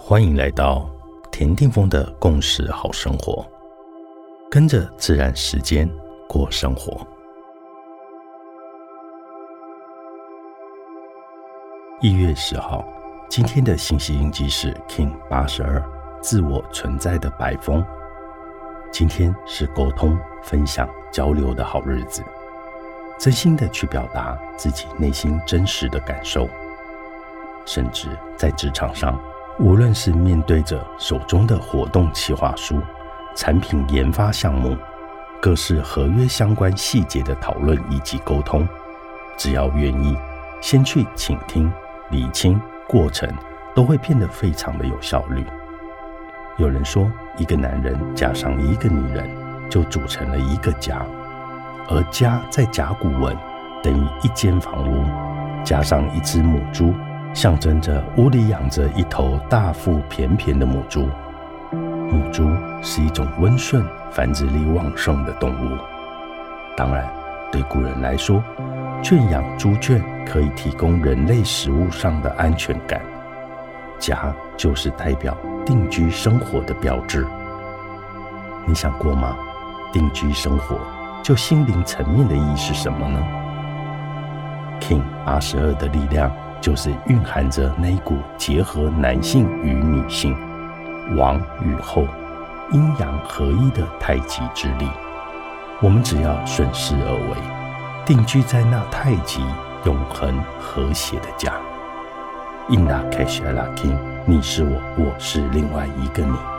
欢迎来到田定峰的共识好生活，跟着自然时间过生活。一月十号，今天的信息印记是 King 八十二，自我存在的白风。今天是沟通、分享、交流的好日子，真心的去表达自己内心真实的感受，甚至在职场上。无论是面对着手中的活动企划书、产品研发项目、各式合约相关细节的讨论以及沟通，只要愿意先去倾听、理清过程，都会变得非常的有效率。有人说，一个男人加上一个女人，就组成了一个家，而家在甲骨文等于一间房屋，加上一只母猪。象征着屋里养着一头大腹便便的母猪。母猪是一种温顺、繁殖力旺盛的动物。当然，对古人来说，圈养猪圈可以提供人类食物上的安全感。家就是代表定居生活的标志。你想过吗？定居生活，就心灵层面的意义是什么呢？King 八十二的力量。就是蕴含着那一股结合男性与女性、王与后、阴阳合一的太极之力。我们只要顺势而为，定居在那太极永恒和谐的家。Ina c a s h a la king，你是我，我是另外一个你。